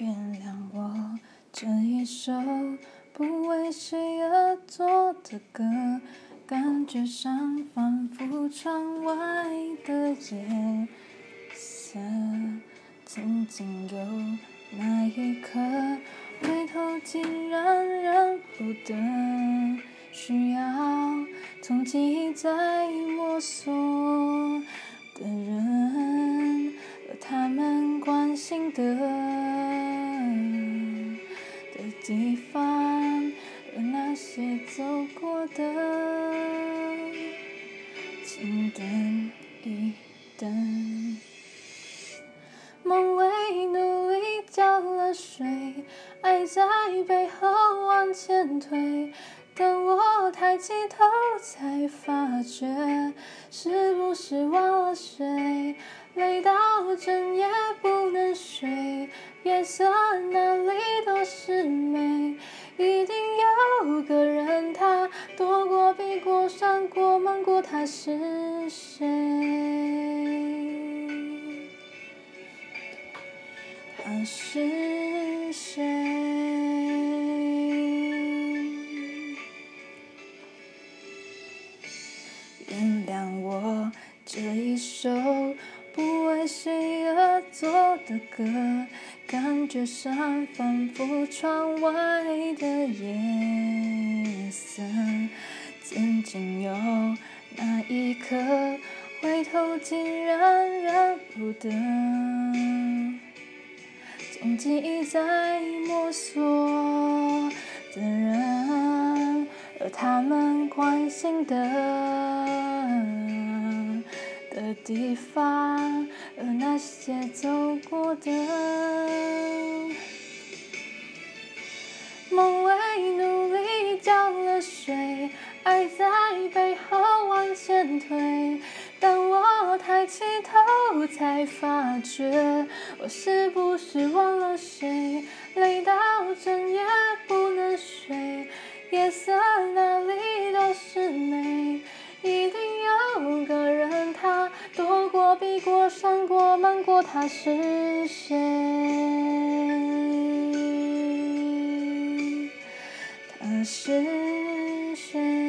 原谅我这一首不为谁而作的歌，感觉上仿佛窗外的夜色。曾经有那一刻，回头竟然认不得，需要从记忆再摸索的人，而他们关心的地方，而那些走过的，请等一等。梦为努力浇了水，爱在背后往前推。等我抬起头，才发觉是不是忘了谁？夜色哪里都是美。一定有个人，他躲过、避过、闪过、瞒过，他是谁？他是谁？原谅我这一首不为谁而作的歌，感觉上仿佛窗外的夜色。曾经有那一刻，回头竟然认不得。从记忆在摸索的人，而他们关心的的地方，而那些走过的，梦为努力浇了水，爱在背后往前推。当我抬起头，才发觉我是不是忘了谁？累到整夜他是谁？他是谁？